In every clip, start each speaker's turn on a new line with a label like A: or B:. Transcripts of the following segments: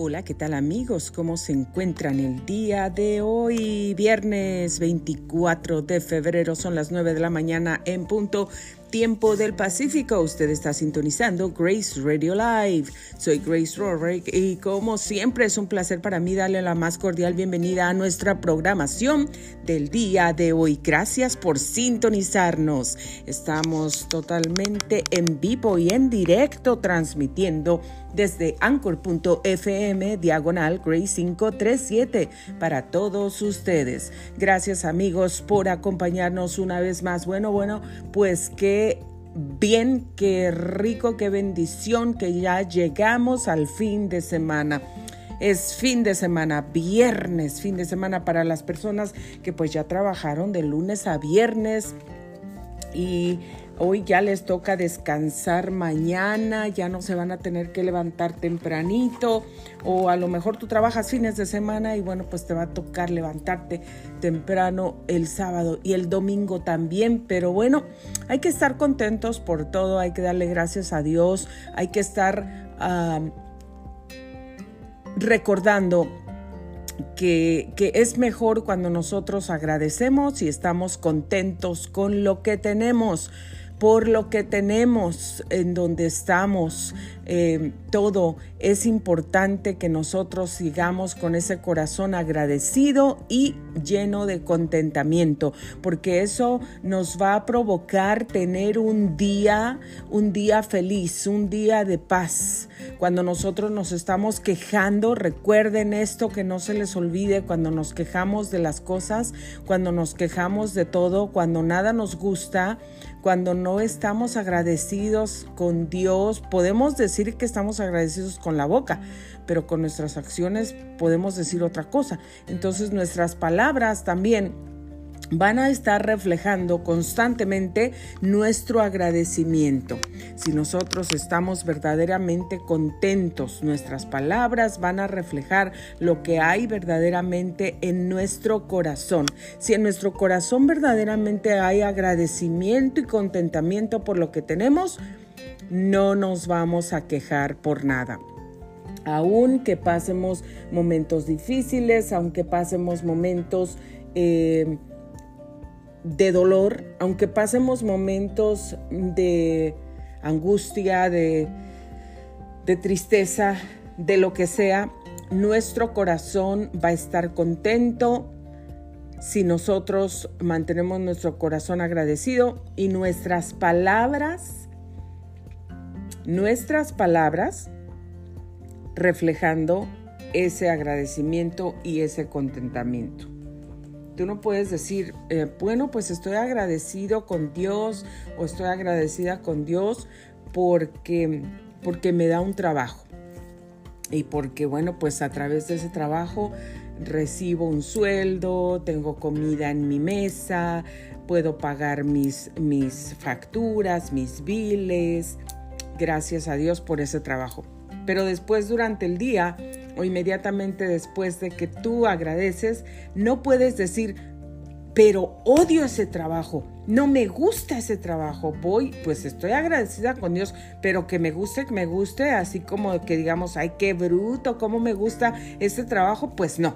A: Hola, ¿qué tal amigos? ¿Cómo se encuentran el día de hoy? Viernes 24 de febrero, son las 9 de la mañana en punto tiempo del Pacífico. Usted está sintonizando Grace Radio Live. Soy Grace Rorick y como siempre es un placer para mí darle la más cordial bienvenida a nuestra programación del día de hoy. Gracias por sintonizarnos. Estamos totalmente en vivo y en directo transmitiendo desde anchor.fm diagonal Grace 537 para todos ustedes. Gracias amigos por acompañarnos una vez más. Bueno, bueno, pues que bien, qué rico, qué bendición que ya llegamos al fin de semana. Es fin de semana, viernes, fin de semana para las personas que pues ya trabajaron de lunes a viernes y Hoy ya les toca descansar mañana, ya no se van a tener que levantar tempranito o a lo mejor tú trabajas fines de semana y bueno, pues te va a tocar levantarte temprano el sábado y el domingo también, pero bueno, hay que estar contentos por todo, hay que darle gracias a Dios, hay que estar recordando que, es mejor cuando nosotros agradecemos y estamos contentos con lo que tenemos por lo que tenemos, en donde estamos, eh, todo. Es importante que nosotros sigamos con ese corazón agradecido y lleno de contentamiento, porque eso nos va a provocar tener un día, un día feliz, un día de paz. Cuando nosotros nos estamos quejando, recuerden esto que no se les olvide cuando nos quejamos de las cosas, cuando nos quejamos de todo, cuando nada nos gusta, cuando no estamos agradecidos con Dios, podemos decir que estamos agradecidos con la boca, pero con nuestras acciones podemos decir otra cosa. Entonces nuestras palabras también van a estar reflejando constantemente nuestro agradecimiento. Si nosotros estamos verdaderamente contentos, nuestras palabras van a reflejar lo que hay verdaderamente en nuestro corazón. Si en nuestro corazón verdaderamente hay agradecimiento y contentamiento por lo que tenemos, no nos vamos a quejar por nada. Aunque pasemos momentos difíciles, aunque pasemos momentos eh, de dolor, aunque pasemos momentos de angustia, de tristeza, de lo que sea, nuestro corazón va a estar contento si nosotros mantenemos nuestro corazón agradecido y nuestras palabras, nuestras palabras reflejando ese agradecimiento y ese contentamiento. Tú no puedes decir, eh, bueno, pues estoy agradecido con Dios o estoy agradecida con Dios porque, porque me da un trabajo. Y porque, bueno, pues a través de ese trabajo recibo un sueldo, tengo comida en mi mesa, puedo pagar mis, mis facturas, mis biles. Gracias a Dios por ese trabajo. Pero después durante el día o inmediatamente después de que tú agradeces, no puedes decir, pero odio ese trabajo, no me gusta ese trabajo, voy, pues estoy agradecida con Dios, pero que me guste, que me guste, así como que digamos, ay, qué bruto, cómo me gusta ese trabajo, pues no.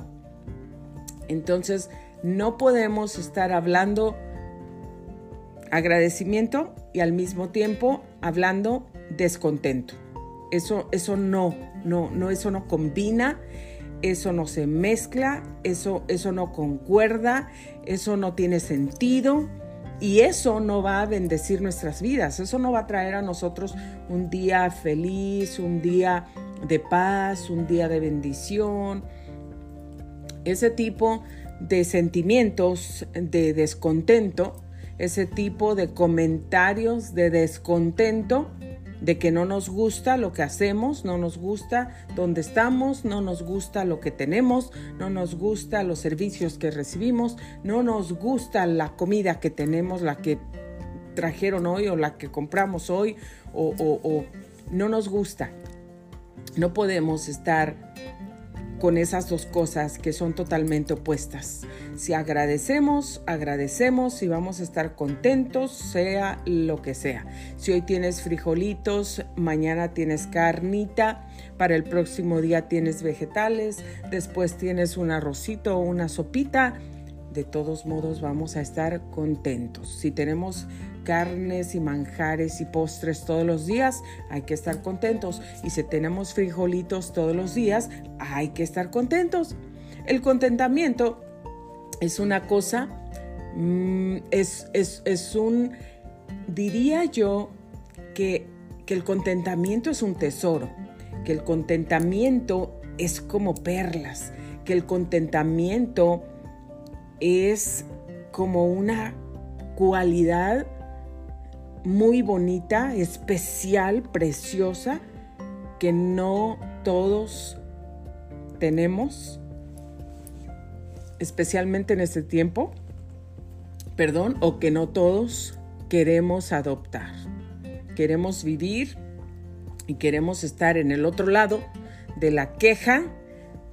A: Entonces, no podemos estar hablando agradecimiento y al mismo tiempo hablando descontento. Eso, eso no, no, no, eso no combina, eso no se mezcla, eso, eso no concuerda, eso no tiene sentido. Y eso no va a bendecir nuestras vidas, eso no va a traer a nosotros un día feliz, un día de paz, un día de bendición. Ese tipo de sentimientos de descontento, ese tipo de comentarios de descontento, de que no nos gusta lo que hacemos, no nos gusta dónde estamos, no nos gusta lo que tenemos, no nos gusta los servicios que recibimos, no nos gusta la comida que tenemos, la que trajeron hoy o la que compramos hoy, o, no nos gusta. No podemos estar con esas dos cosas que son totalmente opuestas. Si agradecemos, agradecemos y vamos a estar contentos, sea lo que sea. Si hoy tienes frijolitos, mañana tienes carnita, para el próximo día tienes vegetales, después tienes un arrocito o una sopita, de todos modos vamos a estar contentos. Si tenemos carnes y manjares y postres todos los días, hay que estar contentos. Y si tenemos frijolitos todos los días, hay que estar contentos. El contentamiento es una cosa, mm, es, es, un, diría yo que, que el contentamiento es un tesoro, que el contentamiento es como perlas, que el contentamiento es como una cualidad muy bonita, especial, preciosa, que no todos tenemos, especialmente en este tiempo, perdón, o que no todos queremos adoptar. Queremos vivir y queremos estar en el otro lado de la queja,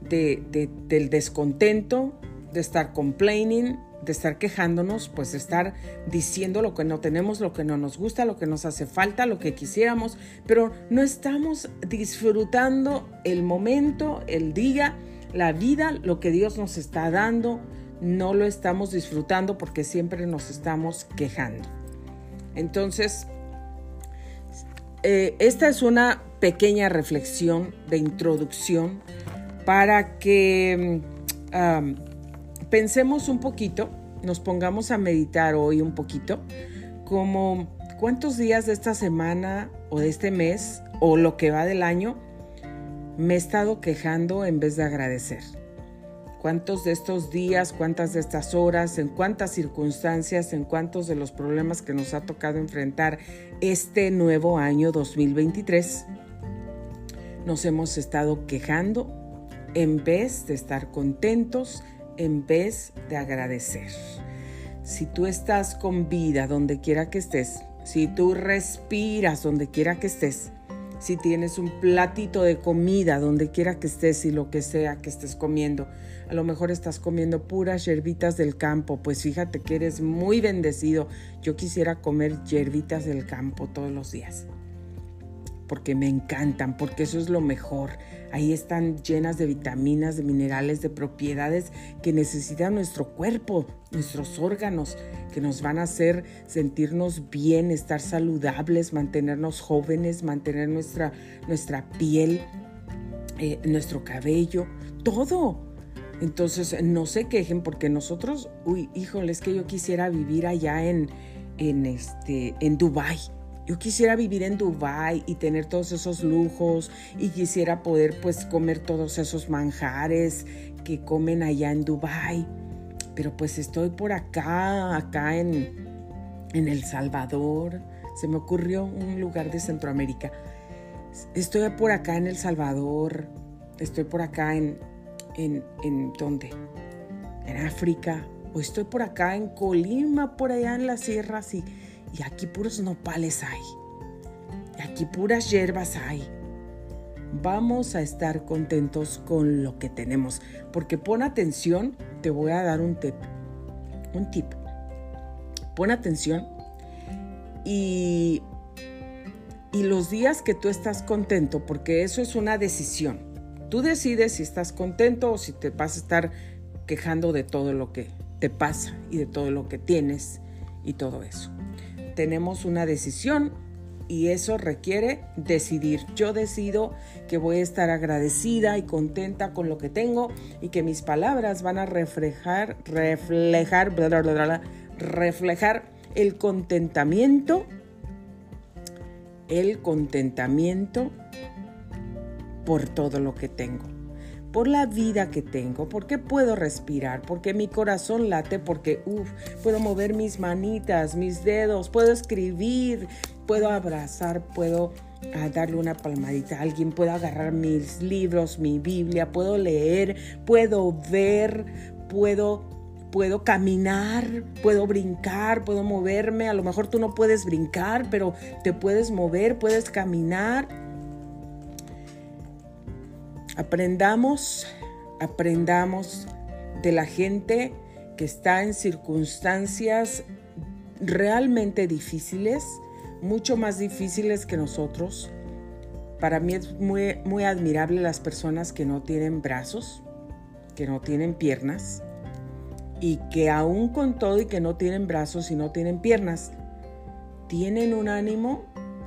A: del descontento, de estar complaining, de estar quejándonos, pues de estar diciendo lo que no tenemos, lo que no nos gusta, lo que nos hace falta, lo que quisiéramos, pero no estamos disfrutando el momento, el día, la vida, lo que Dios nos está dando, no lo estamos disfrutando porque siempre nos estamos quejando. Entonces, eh, esta es una pequeña reflexión de introducción para que mm, pensemos un poquito, nos pongamos a meditar hoy un poquito, como cuántos días de esta semana o de este mes o lo que va del año me he estado quejando en vez de agradecer. ¿Cuántos de estos días, cuántas de estas horas, en cuántas circunstancias, en cuántos de los problemas que nos ha tocado enfrentar este nuevo año 2023 nos hemos estado quejando en vez de estar contentos, en vez de agradecer. Si tú estás con vida donde quiera que estés, si tú respiras donde quiera que estés, si tienes un platito de comida donde quiera que estés y lo que sea que estés comiendo, a lo mejor estás comiendo puras yerbitas del campo, pues fíjate que eres muy bendecido. Yo quisiera comer yerbitas del campo todos los días porque me encantan, porque eso es lo mejor. Ahí están llenas de vitaminas, de minerales, de propiedades que necesita nuestro cuerpo, nuestros órganos, que nos van a hacer sentirnos bien, estar saludables, mantenernos jóvenes, mantener nuestra, nuestra piel, eh, nuestro cabello, todo. Entonces, no se quejen porque nosotros, uy, híjole, es que yo quisiera vivir allá en, en, este, en Dubái yo quisiera vivir en Dubai y tener todos esos lujos y quisiera poder pues comer todos esos manjares que comen allá en Dubai. Pero pues estoy por acá, acá en, en El Salvador. Se me ocurrió un lugar de Centroamérica. Estoy por acá en El Salvador. Estoy por acá en, en, en ¿dónde? En África. O estoy por acá en Colima, por allá en las sierras y y aquí puros nopales hay. Y aquí puras hierbas hay. Vamos a estar contentos con lo que tenemos. Porque pon atención, te voy a dar un tip. Un tip. Pon atención y, y los días que tú estás contento, porque eso es una decisión. Tú decides si estás contento o si te vas a estar quejando de todo lo que te pasa y de todo lo que tienes y todo eso tenemos una decisión y eso requiere decidir. Yo decido que voy a estar agradecida y contenta con lo que tengo y que mis palabras van a reflejar, reflejar, reflejar el contentamiento, el contentamiento por todo lo que tengo por la vida que tengo, porque puedo respirar, porque mi corazón late, porque puedo mover mis manitas, mis dedos, puedo escribir, puedo abrazar, puedo ah, darle una palmadita a alguien, puedo agarrar mis libros, mi Biblia, puedo leer, puedo ver, puedo puedo caminar, puedo brincar, puedo moverme. A lo mejor tú no puedes brincar, pero te puedes mover, puedes caminar. Aprendamos Aprendamos de la gente que está en circunstancias realmente difíciles, mucho más difíciles que nosotros. Para mí es muy, muy admirable las personas que no tienen brazos, que no tienen piernas y que aún con todo y que no tienen brazos y no tienen piernas, tienen un ánimo,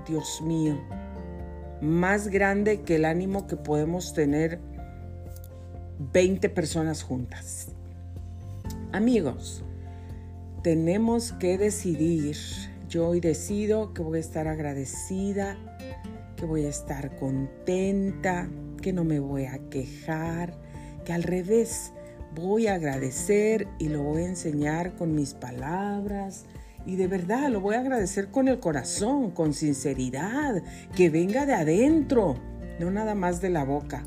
A: Dios mío, más grande que el ánimo que podemos tener 20 personas juntas. Amigos, tenemos que decidir. Yo hoy decido que voy a estar agradecida, que voy a estar contenta, que no me voy a quejar, que al revés voy a agradecer y lo voy a enseñar con mis palabras. Y de verdad lo voy a agradecer con el corazón, con sinceridad, que venga de adentro, no nada más de la boca.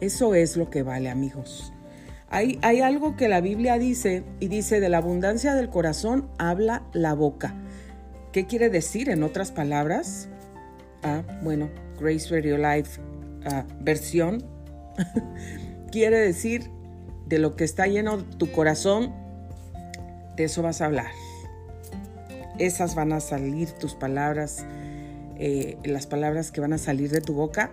A: Eso es lo que vale, amigos. Hay, hay, algo que la Biblia dice y dice, de la abundancia del corazón habla la boca. ¿Qué quiere decir en otras palabras? Ah, bueno, Grace Radio Life ah, versión quiere decir de lo que está lleno tu corazón, de eso vas a hablar. Esas van a salir tus palabras, eh, las palabras que van a salir de tu boca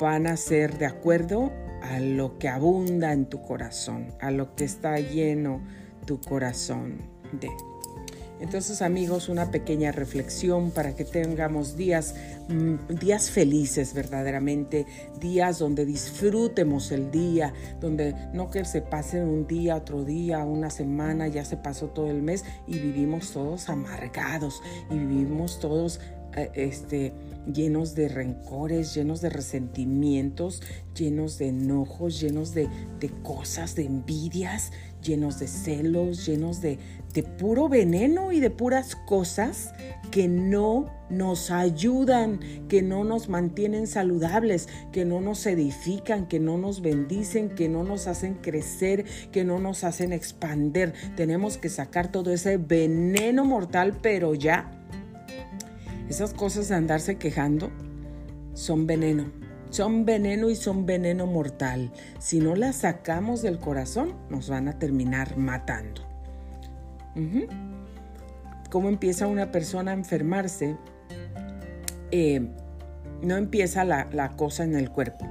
A: van a ser de acuerdo a lo que abunda en tu corazón, a lo que está lleno tu corazón de. Entonces amigos, una pequeña reflexión para que tengamos días, mm, días felices verdaderamente, días donde disfrutemos el día, donde no que se pase un día, otro día, una semana, ya se pasó todo el mes y vivimos todos amargados y vivimos todos este, llenos de rencores, llenos de resentimientos, llenos de enojos, llenos de, de cosas, de envidias, llenos de celos, llenos de, de puro veneno y de puras cosas que no nos ayudan, que no nos mantienen saludables, que no nos edifican, que no nos bendicen, que no nos hacen crecer, que no nos hacen expander. Tenemos que sacar todo ese veneno mortal, pero ya. Esas cosas de andarse quejando son veneno son veneno y son veneno mortal. Si no las sacamos del corazón, nos van a terminar matando. ¿Cómo empieza una persona a enfermarse? Eh, no empieza la, la cosa en el cuerpo.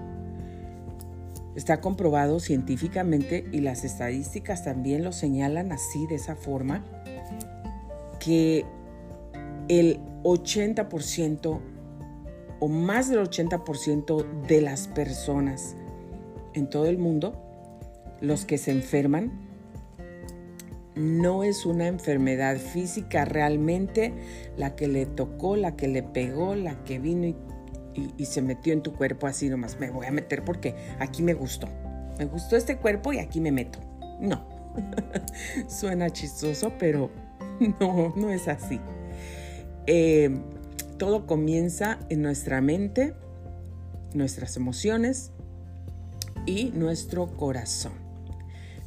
A: Está comprobado científicamente y las estadísticas también lo señalan así, de esa forma, que el 80% o más del 80% de las personas en todo el mundo, los que se enferman, no es una enfermedad física realmente la que le tocó, la que le pegó, la que vino y, se metió en tu cuerpo así nomás. Me voy a meter porque aquí me gustó. Me gustó este cuerpo y aquí me meto. No. Suena chistoso, pero no, no es así. Eh, todo comienza en nuestra mente, nuestras emociones y nuestro corazón.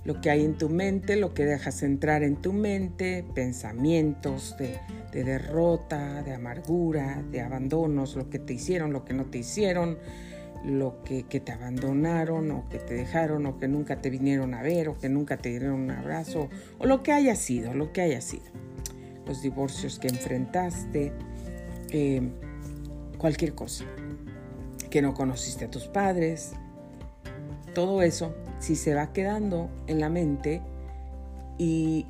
A: Lo que hay en tu mente, lo que dejas entrar en tu mente, pensamientos de, derrota, de amargura, de abandonos, lo que te hicieron, lo que no te hicieron, lo que, que, te abandonaron o que te dejaron o que nunca te vinieron a ver o que nunca te dieron un abrazo o lo que haya sido, lo que haya sido. Los divorcios que enfrentaste, eh, cualquier cosa, que no conociste a tus padres, todo eso, si se va quedando en la mente y,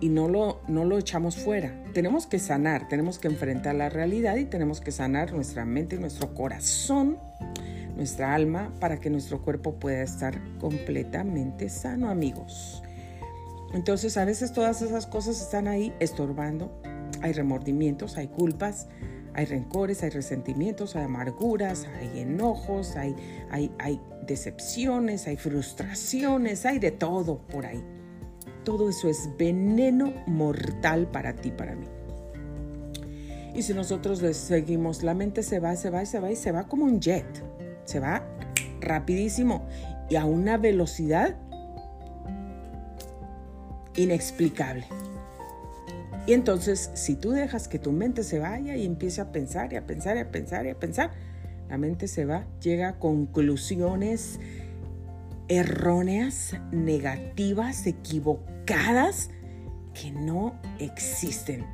A: no, lo, no lo echamos fuera, tenemos que sanar, tenemos que enfrentar la realidad y tenemos que sanar nuestra mente, nuestro corazón, nuestra alma, para que nuestro cuerpo pueda estar completamente sano, amigos. Entonces a veces todas esas cosas están ahí estorbando, hay remordimientos, hay culpas, hay rencores, hay resentimientos, hay amarguras, hay enojos, hay, hay, hay decepciones, hay frustraciones, hay de todo por ahí. Todo eso es veneno mortal para ti, para mí. Y si nosotros le seguimos, la mente se va, se va se va y se va como un jet. Se va rapidísimo y a una velocidad inexplicable. Y entonces, si tú dejas que tu mente se vaya y empiece a pensar y a pensar y a pensar y a pensar, La mente se va, llega a conclusiones erróneas, negativas, equivocadas, que no existen.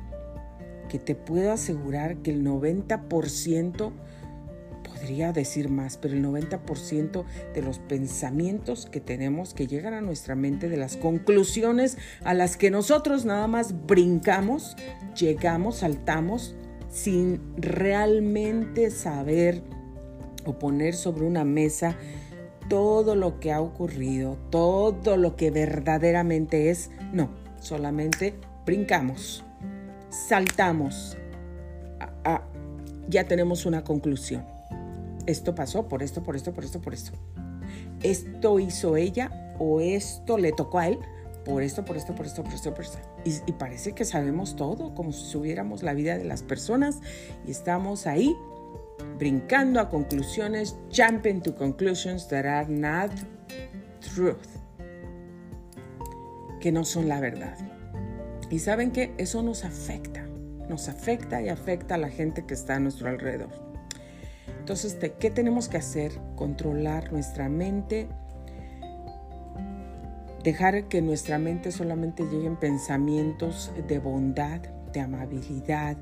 A: Que te puedo asegurar que el 90% podría decir más, pero el 90% de los pensamientos que tenemos que llegan a nuestra mente, de las conclusiones a las que nosotros nada más brincamos, llegamos, saltamos, sin realmente saber o poner sobre una mesa todo lo que ha ocurrido, todo lo que verdaderamente es. No, solamente brincamos, saltamos. ya tenemos una conclusión esto pasó por esto, por esto, por esto, por esto. Esto hizo ella o esto le tocó a él por esto, por esto, por esto, por esto, por esto. Y, parece que sabemos todo, como si subiéramos la vida de las personas y estamos ahí brincando a conclusiones, jumping to conclusions that are not truth, que no son la verdad. Y saben que eso nos afecta, nos afecta y afecta a la gente que está a nuestro alrededor. Entonces, ¿qué tenemos que hacer? Controlar nuestra mente, dejar que nuestra mente solamente lleguen pensamientos de bondad, de amabilidad,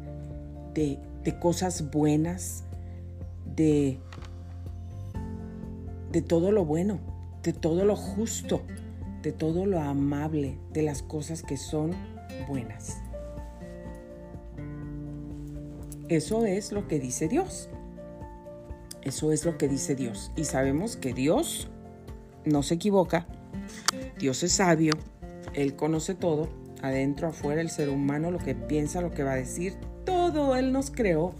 A: de, cosas buenas, de todo lo bueno, de todo lo justo, de todo lo amable, de las cosas que son buenas. Eso es lo que dice Dios. Eso es lo que dice Dios. Y sabemos que Dios no se equivoca. Dios es sabio. Él conoce todo. Adentro, afuera, el ser humano, lo que piensa, lo que va a decir. Todo Él nos creó.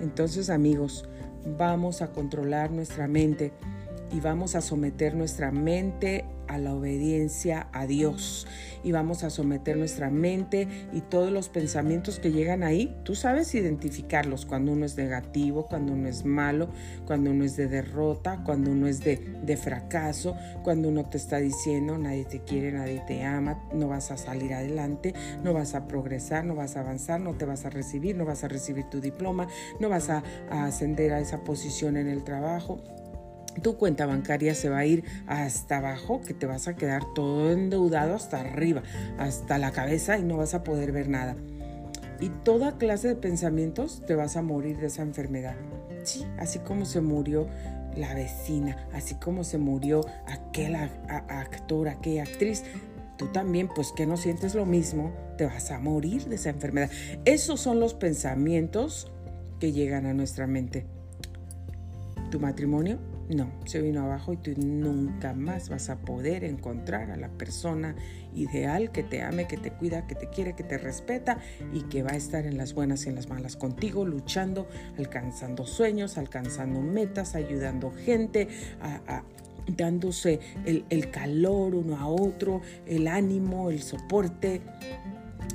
A: Entonces, amigos, vamos a controlar nuestra mente y vamos a someter nuestra mente a la obediencia a Dios y vamos a someter nuestra mente y todos los pensamientos que llegan ahí, tú sabes identificarlos cuando uno es negativo, cuando uno es malo, cuando uno es de derrota, cuando uno es de, de fracaso, cuando uno te está diciendo nadie te quiere, nadie te ama, no vas a salir adelante, no vas a progresar, no vas a avanzar, no te vas a recibir, no vas a recibir tu diploma, no vas a, a ascender a esa posición en el trabajo tu cuenta bancaria se va a ir hasta abajo, que te vas a quedar todo endeudado hasta arriba, hasta la cabeza y no vas a poder ver nada. Y toda clase de pensamientos te vas a morir de esa enfermedad. Sí, así como se murió la vecina, así como se murió aquel actor, aquella actriz, tú también, pues que no sientes lo mismo, te vas a morir de esa enfermedad. Esos son los pensamientos que llegan a nuestra mente. Tu matrimonio no, se vino abajo y tú nunca más vas a poder encontrar a la persona ideal que te ame, que te cuida, que te quiere, que te respeta y que va a estar en las buenas y en las malas contigo, luchando, alcanzando sueños, alcanzando metas, ayudando gente, dándose el, calor uno a otro, el ánimo, el soporte.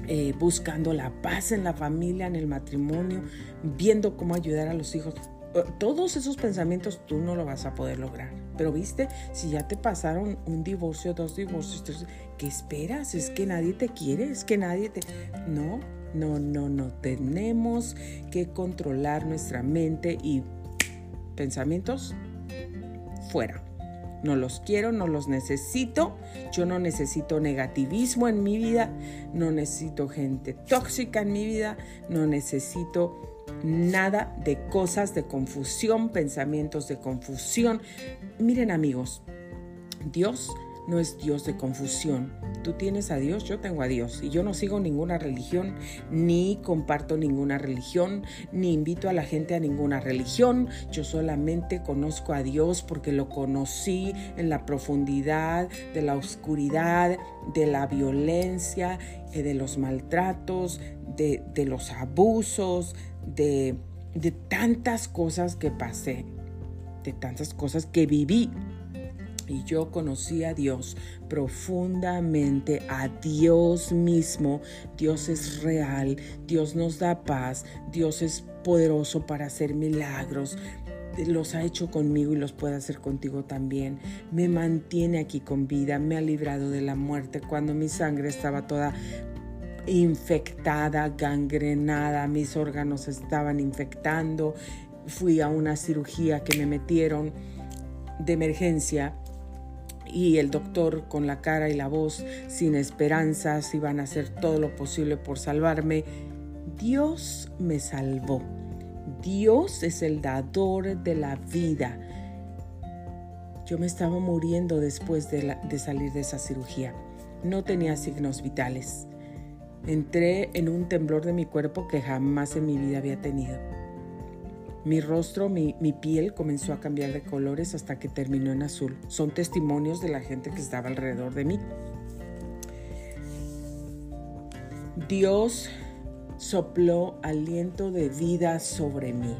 A: Eh, buscando la paz en la familia, en el matrimonio, viendo cómo ayudar a los hijos todos esos pensamientos tú no lo vas a poder lograr. Pero viste, si ya te pasaron un divorcio, dos divorcios, tres, ¿qué esperas? Es que nadie te quiere, es que nadie te... No, no, no, no. Tenemos que controlar nuestra mente y pensamientos fuera. No los quiero, no los necesito. Yo no necesito negativismo en mi vida, no necesito gente tóxica en mi vida, no necesito nada de cosas de confusión, pensamientos de confusión. Miren amigos, Dios no es Dios de confusión. Tú tienes a Dios, yo tengo a Dios. Y yo no sigo ninguna religión, ni comparto ninguna religión, ni invito a la gente a ninguna religión. Yo solamente conozco a Dios porque lo conocí en la profundidad de la oscuridad, de la violencia, eh, de los maltratos, de, de los abusos, de, tantas cosas que pasé, de tantas cosas que viví. Y yo conocí a Dios profundamente, a Dios mismo. Dios es real, Dios nos da paz, Dios es poderoso para hacer milagros. Los ha hecho conmigo y los puede hacer contigo también. Me mantiene aquí con vida, me ha librado de la muerte cuando mi sangre estaba toda infectada, gangrenada, mis órganos estaban infectando. fui a una cirugía que me metieron de emergencia y el doctor con la cara y la voz sin esperanzas iban a hacer todo lo posible por salvarme. Dios me salvó. Dios es el dador de la vida. Yo me estaba muriendo después de, de salir de esa cirugía. No tenía signos vitales. Entré en un temblor de mi cuerpo que jamás en mi vida había tenido. Mi rostro, mi, piel comenzó a cambiar de colores hasta que terminó en azul. Son testimonios de la gente que estaba alrededor de mí. Dios sopló aliento de vida sobre mí,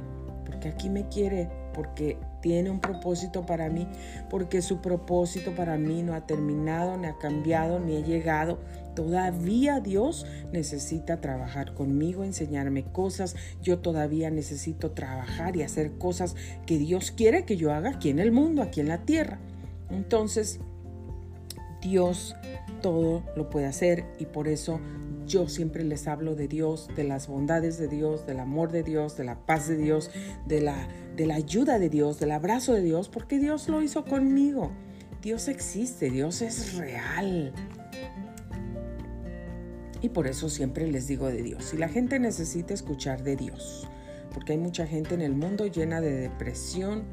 A: porque aquí me quiere, porque tiene un propósito para mí, porque su propósito para mí no ha terminado, ni ha cambiado, ni ha llegado. Todavía Dios necesita trabajar conmigo, enseñarme cosas. Yo todavía necesito trabajar y hacer cosas que Dios quiere que yo haga aquí en el mundo, aquí en la tierra. Entonces, Dios todo lo puede hacer y por eso yo siempre les hablo de Dios, de las bondades de Dios, del amor de Dios, de la paz de Dios, de la, de la ayuda de Dios, del abrazo de Dios, porque Dios lo hizo conmigo. Dios existe, Dios es real. Y por eso siempre les digo de Dios. Y la gente necesita escuchar de Dios, porque hay mucha gente en el mundo llena de depresión,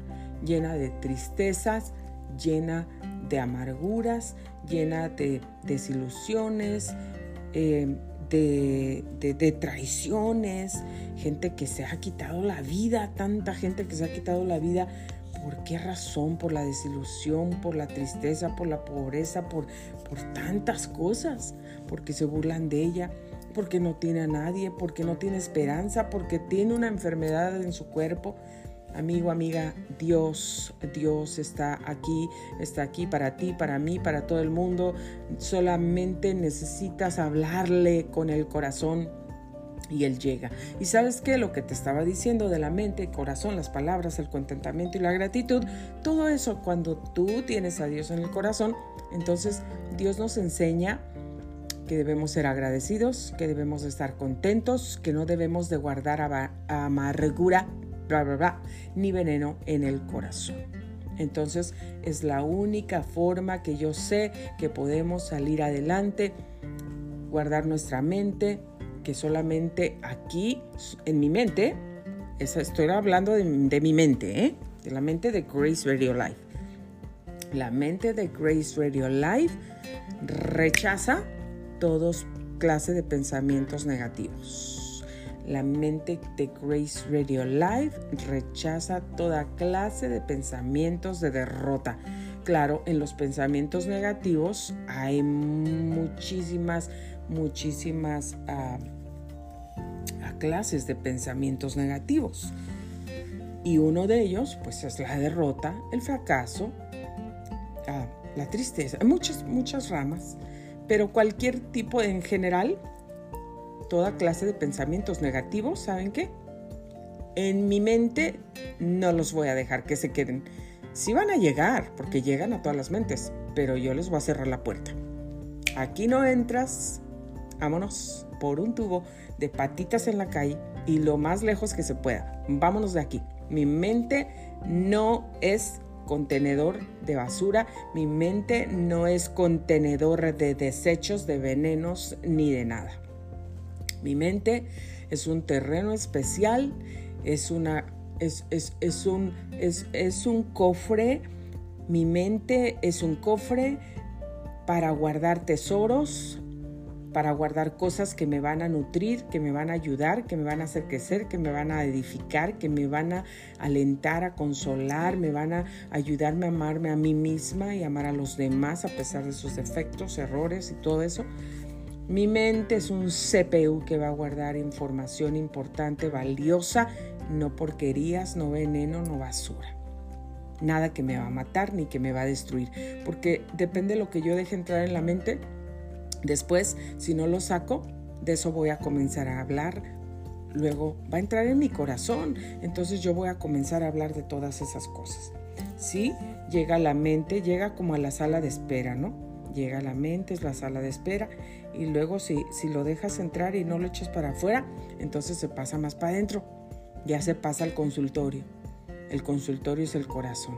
A: llena de tristezas, llena de amarguras, llena de desilusiones, eh, de, de, traiciones, gente que se ha quitado la vida, tanta gente que se ha quitado la vida. ¿Por qué razón? Por la desilusión, por la tristeza, por la pobreza, por, por tantas cosas. Porque se burlan de ella, porque no tiene a nadie, porque no tiene esperanza, porque tiene una enfermedad en su cuerpo. Amigo, amiga, Dios, Dios está aquí, está aquí para ti, para mí, para todo el mundo. Solamente necesitas hablarle con el corazón y Él llega. Y sabes qué, lo que te estaba diciendo de la mente, el corazón, las palabras, el contentamiento y la gratitud, todo eso cuando tú tienes a Dios en el corazón, entonces Dios nos enseña que debemos ser agradecidos, que debemos estar contentos, que no debemos de guardar amargura ni veneno en el corazón. Entonces es la única forma que yo sé que podemos salir adelante, guardar nuestra mente, que solamente aquí, en mi mente, estoy hablando de, mi mente, ¿eh? de la mente de Grace Radio Life. La mente de Grace Radio Life rechaza todos clase de pensamientos negativos. La mente de Grace Radio Live rechaza toda clase de pensamientos de derrota. Claro, en los pensamientos negativos hay muchísimas, muchísimas ah, clases de pensamientos negativos. Y uno de ellos, pues, es la derrota, el fracaso, ah, la tristeza. Muchas, muchas ramas, pero cualquier tipo en general toda clase de pensamientos negativos, ¿saben qué? En mi mente no los voy a dejar que se queden. Sí van a llegar, porque llegan a todas las mentes, pero yo les voy a cerrar la puerta. Aquí no entras, vámonos por un tubo de patitas en la calle y lo más lejos que se pueda. Vámonos de aquí. Mi mente no es contenedor de basura, mi mente no es contenedor de desechos, de venenos ni de nada. Mi mente es un terreno especial, es, una, es, un, es, es un cofre, mi mente es un cofre para guardar tesoros, para guardar cosas que me van a nutrir, que me van a ayudar, que me van a hacer crecer, que me van a edificar, que me van a alentar, a consolar, me van a ayudarme a amarme a mí misma y amar a los demás a pesar de sus defectos, errores y todo eso. Mi mente es un CPU que va a guardar información importante, valiosa, no porquerías, no veneno, no basura. Nada que me va a matar ni que me va a destruir, porque depende de lo que yo deje entrar en la mente. Después, si no lo saco, de eso voy a comenzar a hablar. Luego va a entrar en mi corazón, entonces yo voy a comenzar a hablar de todas esas cosas. Sí, llega a la mente, llega como a la sala de espera, ¿no? Llega a la mente, es la sala de espera y luego si, si lo dejas entrar y no lo echas para afuera, entonces se pasa más para adentro. ya se pasa al consultorio. El consultorio es el corazón.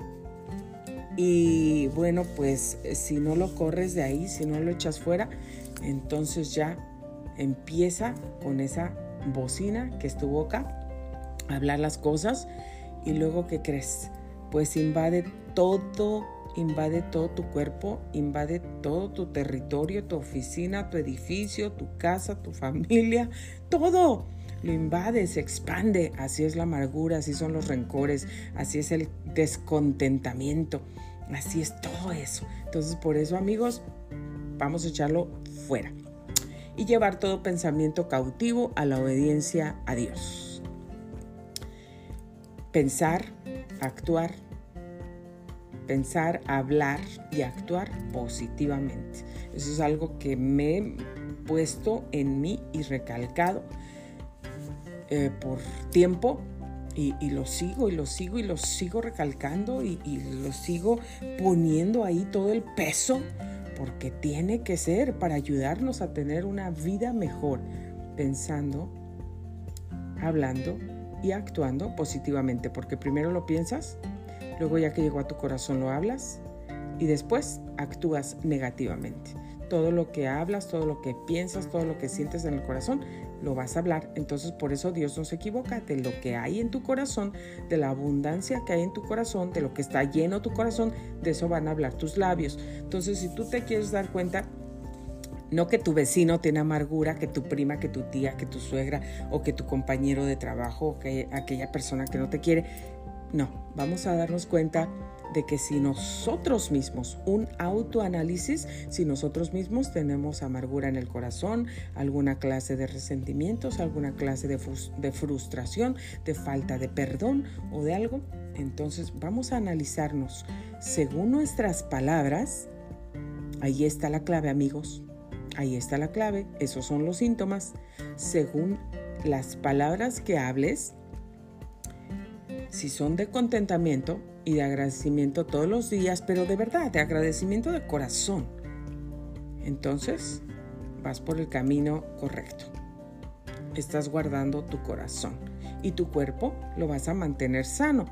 A: Y bueno, pues si no lo corres de ahí, si no lo echas fuera, entonces ya empieza con esa bocina que es tu boca hablar las cosas y luego ¿qué crees? Pues invade todo, invade todo tu cuerpo, invade todo tu territorio, tu oficina, tu edificio, tu casa, tu familia, todo lo invade, se expande. Así es la amargura, así son los rencores, así es el descontentamiento, así es todo eso. Entonces, por eso, amigos, vamos a echarlo fuera y llevar todo pensamiento cautivo a la obediencia a Dios. Pensar, actuar, pensar, hablar y actuar positivamente. Eso es algo que me he puesto en mí y recalcado eh, por tiempo y, lo sigo y lo sigo y lo sigo recalcando y, y lo sigo poniendo ahí todo el peso porque tiene que ser para ayudarnos a tener una vida mejor, pensando, hablando y actuando positivamente, porque primero lo piensas, luego ya que llegó a tu corazón lo hablas y después actúas negativamente. Todo lo que hablas, todo lo que piensas, todo lo que sientes en el corazón lo vas a hablar. Entonces por eso Dios no se equivoca de lo que hay en tu corazón, de la abundancia que hay en tu corazón, de lo que está lleno tu corazón, de eso van a hablar tus labios. Entonces si tú te quieres dar cuenta, no que tu vecino tiene amargura, que tu prima, que tu tía, que tu suegra o que tu compañero de trabajo o que aquella persona que no te quiere. No, vamos a darnos cuenta de que si nosotros mismos, un autoanálisis, si nosotros mismos tenemos amargura en el corazón, alguna clase de resentimientos, alguna clase de, de frustración, de falta de perdón o de algo, entonces vamos a analizarnos según nuestras palabras. Ahí está la clave, amigos. Ahí está la clave. Esos son los síntomas. Según las palabras que hables, si son de contentamiento, y de agradecimiento todos los días, pero de verdad, de agradecimiento de corazón. Entonces, vas por el camino correcto. Estás guardando tu corazón y tu cuerpo lo vas a mantener sano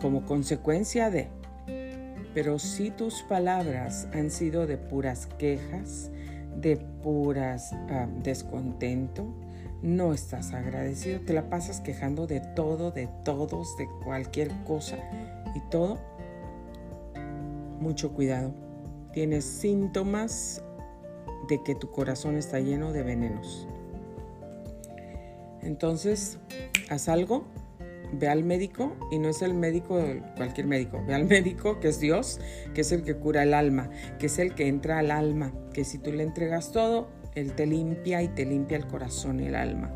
A: como consecuencia de... Pero si tus palabras han sido de puras quejas, de puras ah, descontento, no estás agradecido, te la pasas quejando de todo, de todos, de cualquier cosa y todo, mucho cuidado. Tienes síntomas de que tu corazón está lleno de venenos. Entonces, haz algo, ve al médico y no es el médico, cualquier médico, ve al médico que es Dios, que es el que cura el alma, que es el que entra al alma, que si tú le entregas todo, Él te limpia y te limpia el corazón y el alma.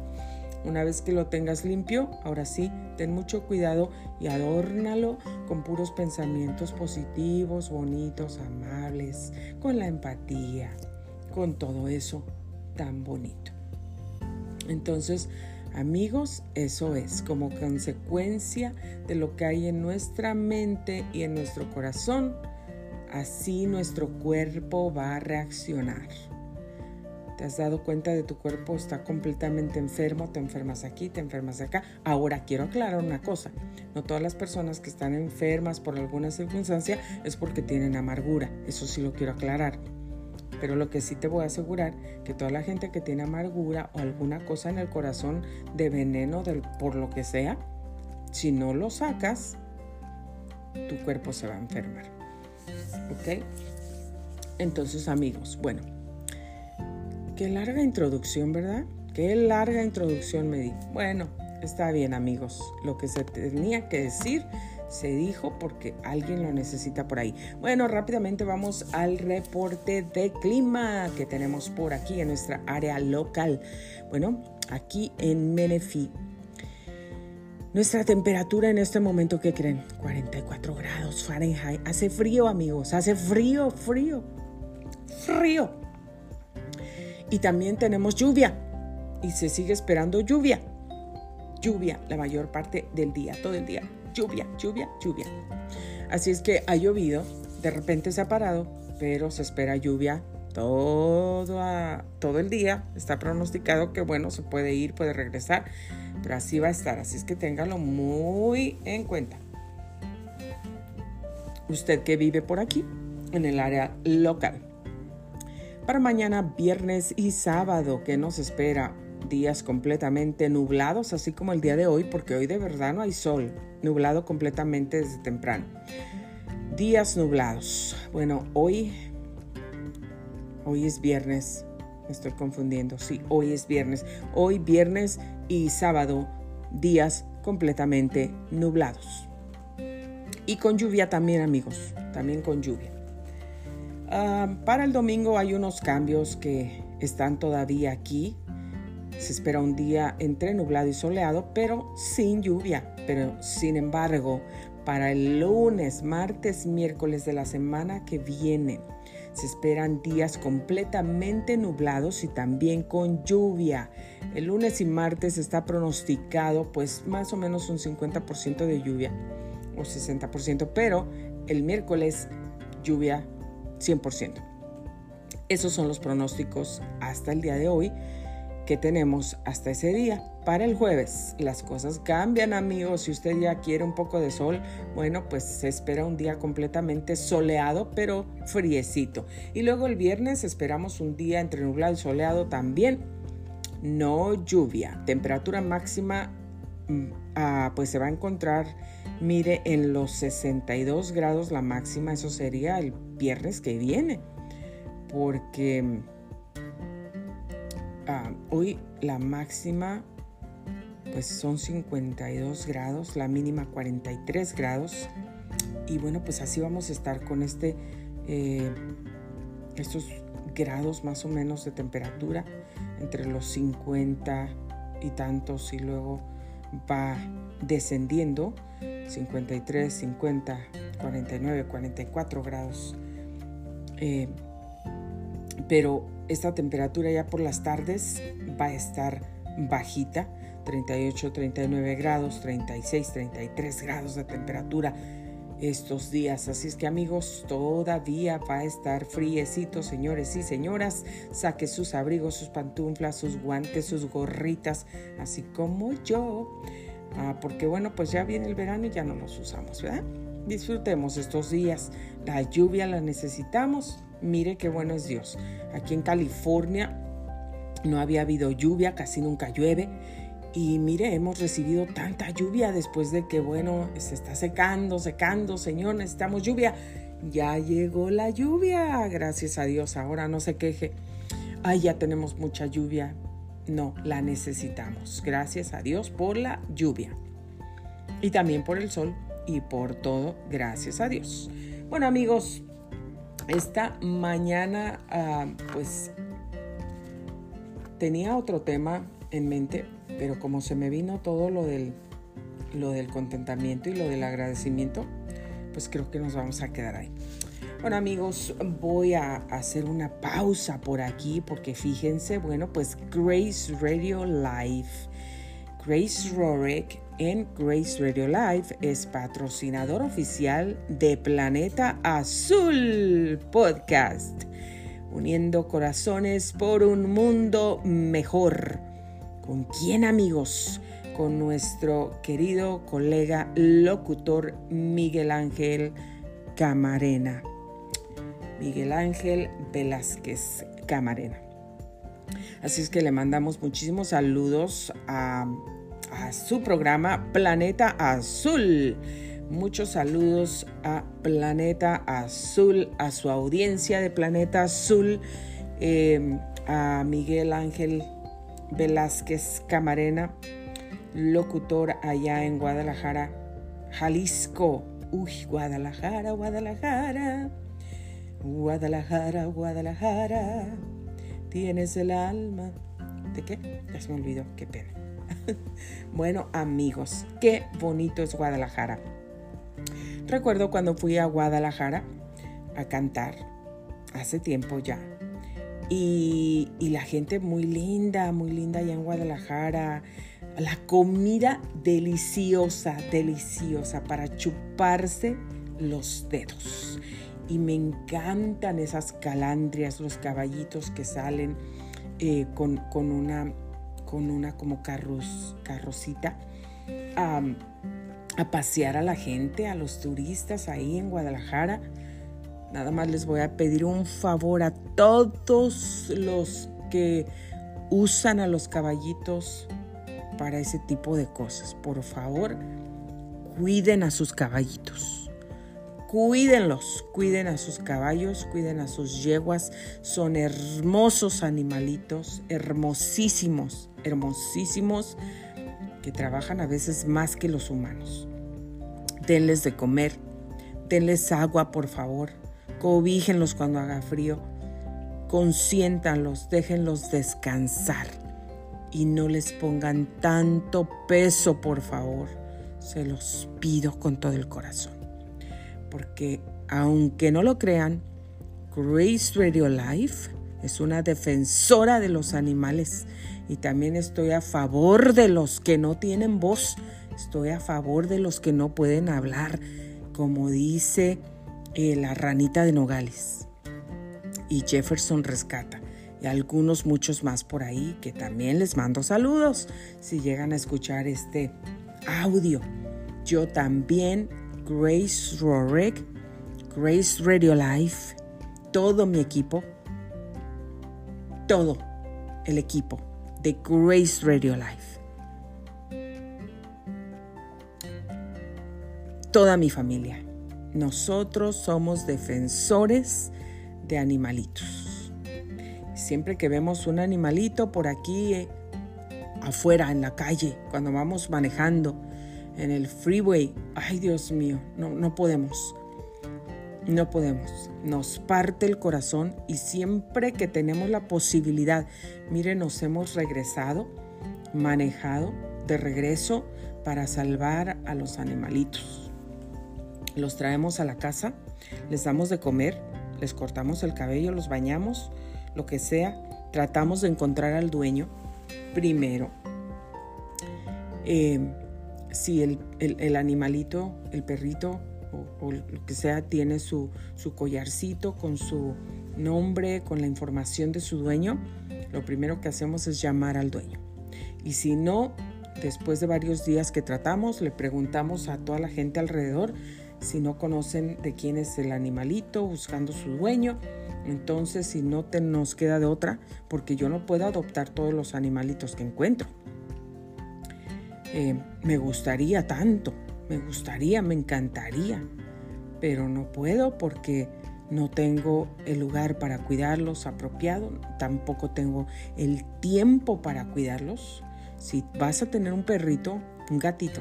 A: Una vez que lo tengas limpio, ahora sí, ten mucho cuidado y adórnalo con puros pensamientos positivos, bonitos, amables, con la empatía, con todo eso tan bonito. Entonces, amigos, eso es como consecuencia de lo que hay en nuestra mente y en nuestro corazón, así nuestro cuerpo va a reaccionar te has dado cuenta de tu cuerpo está completamente enfermo, te enfermas aquí, te enfermas acá. Ahora quiero aclarar una cosa, no todas las personas que están enfermas por alguna circunstancia es porque tienen amargura, eso sí lo quiero aclarar. Pero lo que sí te voy a asegurar, que toda la gente que tiene amargura o alguna cosa en el corazón de veneno por lo que sea, si no lo sacas, tu cuerpo se va a enfermar. ¿Ok? Entonces amigos, bueno, Qué larga introducción, ¿verdad? Qué larga introducción me di. Bueno, está bien amigos. Lo que se tenía que decir se dijo porque alguien lo necesita por ahí. Bueno, rápidamente vamos al reporte de clima que tenemos por aquí en nuestra área local. Bueno, aquí en Menifee. Nuestra temperatura en este momento, ¿qué creen? 44 grados Fahrenheit. Hace frío, amigos. Hace frío, frío. Frío. Y también tenemos lluvia. Y se sigue esperando lluvia. Lluvia la mayor parte del día, todo el día. Lluvia, lluvia, lluvia. Así es que ha llovido, de repente se ha parado, pero se espera lluvia todo, todo el día. Está pronosticado que, bueno, se puede ir, puede regresar. pero así va a estar, así es que téngalo muy en cuenta. Usted que vive por aquí, en el área local. Para mañana, viernes y sábado, que nos espera? Días completamente nublados, así como el día de hoy, porque hoy de verdad no hay sol, nublado completamente desde temprano. Días nublados. Bueno, hoy, hoy es viernes, me estoy confundiendo, sí, hoy es viernes. Hoy viernes y sábado, días completamente nublados. Y con lluvia también, amigos, también con lluvia. Ah, para el domingo hay unos cambios que están todavía aquí. Se espera un día entre nublado y soleado, pero sin lluvia. Pero sin embargo, para el lunes, martes, miércoles de la semana que viene, se esperan días completamente nublados y también con lluvia. El lunes y martes está pronosticado pues más o menos un 50% de lluvia o 60%, pero el miércoles lluvia 100%. Esos son los pronósticos hasta el día de hoy que tenemos hasta ese día. Para el jueves las cosas cambian amigos. Si usted ya quiere un poco de sol, bueno, pues se espera un día completamente soleado pero friecito. Y luego el viernes esperamos un día entre nublado y soleado también. No lluvia. Temperatura máxima mm, ah, pues se va a encontrar, mire, en los 62 grados la máxima. Eso sería el viernes que viene, porque ah, hoy la máxima pues son 52 grados, la mínima 43 grados y bueno pues así vamos a estar con este eh, estos grados más o menos de temperatura entre los 50 y tantos y luego va descendiendo 53, 50, 49, 44 grados eh, pero esta temperatura ya por las tardes va a estar bajita, 38, 39 grados, 36, 33 grados de temperatura estos días. Así es que amigos, todavía va a estar friecito, señores y señoras. Saque sus abrigos, sus pantuflas, sus guantes, sus gorritas, así como yo. Ah, porque bueno, pues ya viene el verano y ya no los usamos, ¿verdad? Disfrutemos estos días. La lluvia la necesitamos. Mire qué bueno es Dios. Aquí en California no había habido lluvia, casi nunca llueve. Y mire, hemos recibido tanta lluvia después de que, bueno, se está secando, secando, Señor, necesitamos lluvia. Ya llegó la lluvia, gracias a Dios. Ahora no se queje. Ay, ya tenemos mucha lluvia. No, la necesitamos. Gracias a Dios por la lluvia. Y también por el sol y por todo, gracias a Dios. Bueno amigos, esta mañana ah, pues tenía otro tema en mente, pero como se me vino todo lo del, lo del contentamiento y lo del agradecimiento, pues creo que nos vamos a quedar ahí. Bueno amigos, voy a hacer una pausa por aquí porque fíjense, bueno, pues Grace Radio Live, Grace Rorick en Grace Radio Live es patrocinador oficial de Planeta Azul Podcast, uniendo corazones por un mundo mejor. ¿Con quién amigos? Con nuestro querido colega locutor Miguel Ángel Camarena. Miguel Ángel Velázquez Camarena. Así es que le mandamos muchísimos saludos a su programa Planeta Azul. Muchos saludos a Planeta Azul, a su audiencia de Planeta Azul, em, a Miguel Ángel Velázquez Camarena, locutor allá en Guadalajara, Jalisco. Uy, Guadalajara, Guadalajara. Guadalajara, Guadalajara. Tienes el alma. ¿De qué? Ya se me olvidó, qué pena. bueno, amigos, qué bonito es Guadalajara. Recuerdo cuando fui a Guadalajara a cantar, hace tiempo ya. Y, la gente muy linda, muy linda allá en Guadalajara. La comida deliciosa, deliciosa para chuparse los dedos. Y me encantan esas calandrias, los caballitos que salen eh, con, con una con una como carros, carrocita a, a pasear a la gente, a los turistas ahí en Guadalajara. Nada más les voy a pedir un favor a todos los que usan a los caballitos para ese tipo de cosas. Por favor, cuiden a sus caballitos. Cuídenlos, cuiden a sus caballos, cuiden a sus yeguas. Son hermosos animalitos, hermosísimos, hermosísimos, que trabajan a veces más que los humanos. Denles de comer, denles agua, por favor. Cobíjenlos cuando haga frío. Consiéntanlos, déjenlos descansar y no les pongan tanto peso, por favor. Se los pido con todo el corazón. Porque aunque no lo crean, Grace Radio Life es una defensora de los animales y también estoy a favor de los que no tienen voz. Estoy a favor de los que no pueden hablar, como dice eh, la ranita de Nogales. Y Jefferson rescata y algunos muchos más por ahí que también les mando saludos si llegan a escuchar este audio. Yo también, Grace Rorick, Grace Radio Life, todo mi equipo, todo el equipo de Grace Radio Life. Toda mi familia. Nosotros somos defensores de animalitos siempre que vemos un animalito por aquí eh, afuera, en la calle, cuando vamos manejando, en el freeway, ay Dios mío, no, no podemos. No podemos. Nos parte el corazón y siempre que tenemos la posibilidad, mire, nos hemos regresado, manejado de regreso para salvar a los animalitos. Los traemos a la casa, les damos de comer, les cortamos el cabello, los bañamos, lo que sea, tratamos de encontrar al dueño primero. Eh, si el, animalito, el perrito o, lo que sea, tiene su, su collarcito con su nombre, con la información de su dueño, lo primero que hacemos es llamar al dueño. Y si no, después de varios días que tratamos, le preguntamos a toda la gente alrededor si no conocen de quién es el animalito, buscando su dueño entonces, si no te nos queda de otra, porque yo no puedo adoptar todos los animalitos que encuentro. Eh, me gustaría tanto, me gustaría, me encantaría, pero no puedo porque no tengo el lugar para cuidarlos apropiado, tampoco tengo el tiempo para cuidarlos. Si vas a tener un perrito, un gatito,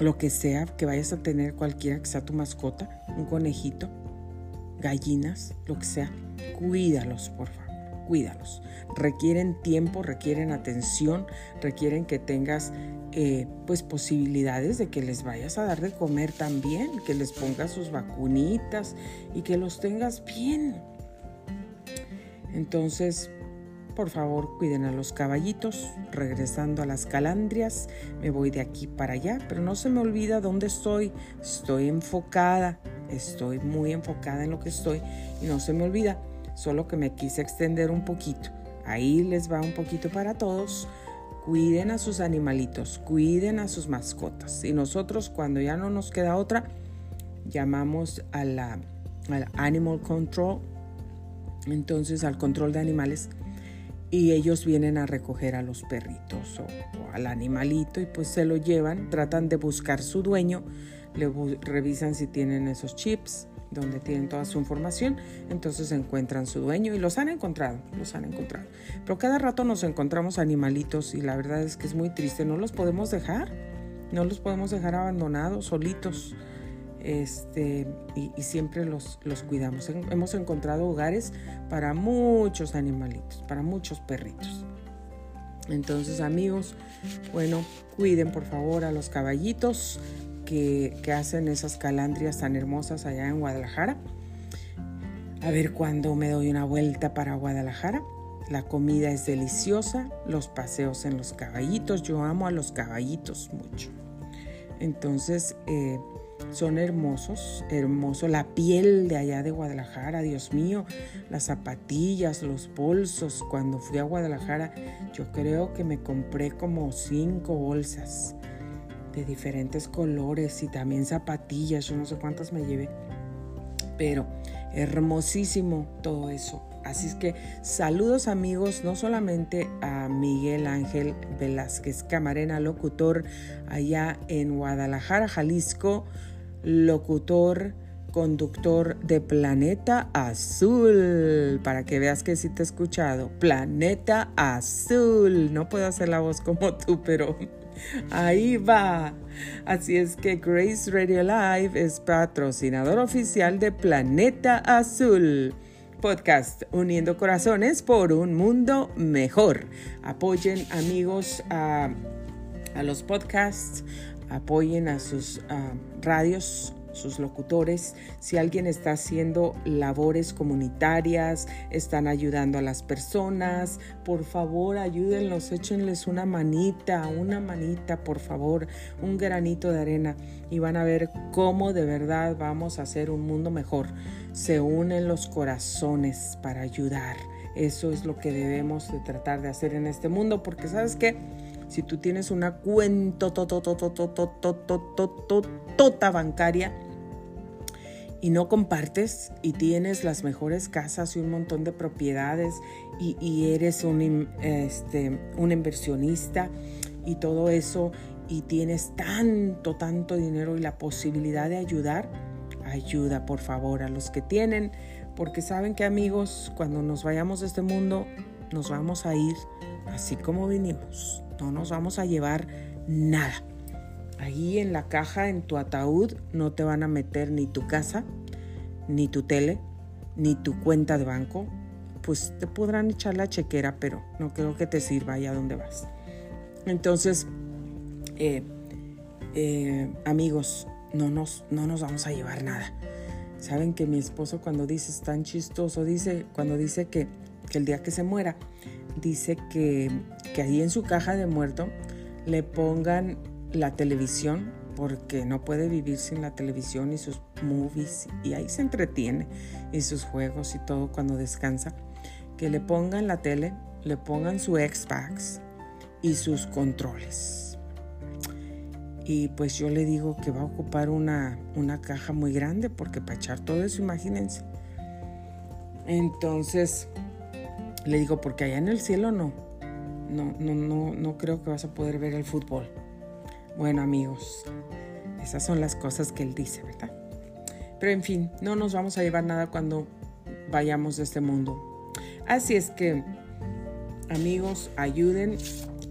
A: lo que sea que vayas a tener cualquiera que sea tu mascota, un conejito, gallinas, lo que sea, cuídalos, por favor, cuídalos. Requieren tiempo, requieren atención, requieren que tengas eh, pues posibilidades de que les vayas a dar de comer también, que les pongas sus vacunitas y que los tengas bien. Entonces, por favor, cuiden a los caballitos. Regresando a las calandrias, me voy de aquí para allá, pero no se me olvida dónde estoy. Estoy enfocada estoy muy enfocada en lo que estoy y no se me olvida, solo que me quise extender un poquito. Ahí les va un poquito para todos. Cuiden a sus animalitos, cuiden a sus mascotas. Y nosotros cuando ya no nos queda otra, llamamos a la, al Animal Control, entonces al control de animales, y ellos vienen a recoger a los perritos o, o al animalito y pues se lo llevan, tratan de buscar su dueño le revisan si tienen esos chips donde tienen toda su información, entonces encuentran su dueño y los han encontrado, los han encontrado. Pero cada rato nos encontramos animalitos y la verdad es que es muy triste, no los podemos dejar, no los podemos dejar abandonados, solitos. Este, y, siempre los, los cuidamos. Hemos encontrado hogares para muchos animalitos, para muchos perritos. Entonces amigos, bueno, cuiden por favor a los caballitos, que, hacen esas calandrias tan hermosas allá en Guadalajara. A ver cuándo me doy una vuelta para Guadalajara. La comida es deliciosa, los paseos en los caballitos. Yo amo a los caballitos mucho. Entonces, eh, son hermosos, hermoso. La piel de allá de Guadalajara, Dios mío, las zapatillas, los bolsos. Cuando fui a Guadalajara, yo creo que me compré como cinco bolsas de diferentes colores y también zapatillas, yo no sé cuántas me llevé. Pero hermosísimo todo eso. Así es que saludos amigos, no solamente a Miguel Ángel Velázquez Camarena, locutor allá en Guadalajara, Jalisco, locutor, conductor de Planeta Azul, para que veas que sí te he escuchado. Planeta Azul, no puedo hacer la voz como tú, pero ahí va. Así es que Grace Radio Live es patrocinador oficial de Planeta Azul podcast Uniendo Corazones por un Mundo Mejor. Apoyen amigos a, los podcasts, apoyen a sus radios, sus locutores. Si alguien está haciendo labores comunitarias, están ayudando a las personas, por favor ayúdenlos, échenles una manita, una manita, por favor, un granito de arena y van a ver cómo de verdad vamos a hacer un mundo mejor se unen los corazones para ayudar. Eso es lo que debemos de tratar de hacer en este mundo, porque sabes que si tú tienes una cuenta tota bancaria y no compartes y tienes las mejores casas y un montón de propiedades y, eres un, este, un inversionista y todo eso y tienes tanto, tanto dinero y la posibilidad de ayudar, ayuda por favor a los que tienen, porque saben que amigos, cuando nos vayamos de este mundo, nos vamos a ir así como vinimos, no nos vamos a llevar nada. Ahí en la caja, en tu ataúd, no te van a meter ni tu casa, ni tu tele, ni tu cuenta de banco. Pues te podrán echar la chequera, pero no creo que te sirva allá donde vas. Entonces, eh, eh, amigos, no nos, no nos vamos a llevar nada. Saben que mi esposo cuando dice es tan chistoso, dice, cuando dice que, el día que se muera, dice que, que ahí en su caja de muerto le pongan la televisión, porque no puede vivir sin la televisión y sus movies, y ahí se entretiene, y sus juegos y todo cuando descansa. Que le pongan la tele, le pongan su Xbox y sus controles y pues yo le digo que va a ocupar una, una caja muy grande porque para echar todo eso, imagínense. Entonces le digo, porque allá en el cielo no, no, no, no, no creo que vas a poder ver el fútbol. Bueno amigos, esas son las cosas que él dice, ¿verdad? Pero en fin, no nos vamos a llevar nada cuando vayamos de este mundo. Así es que, amigos, ayuden.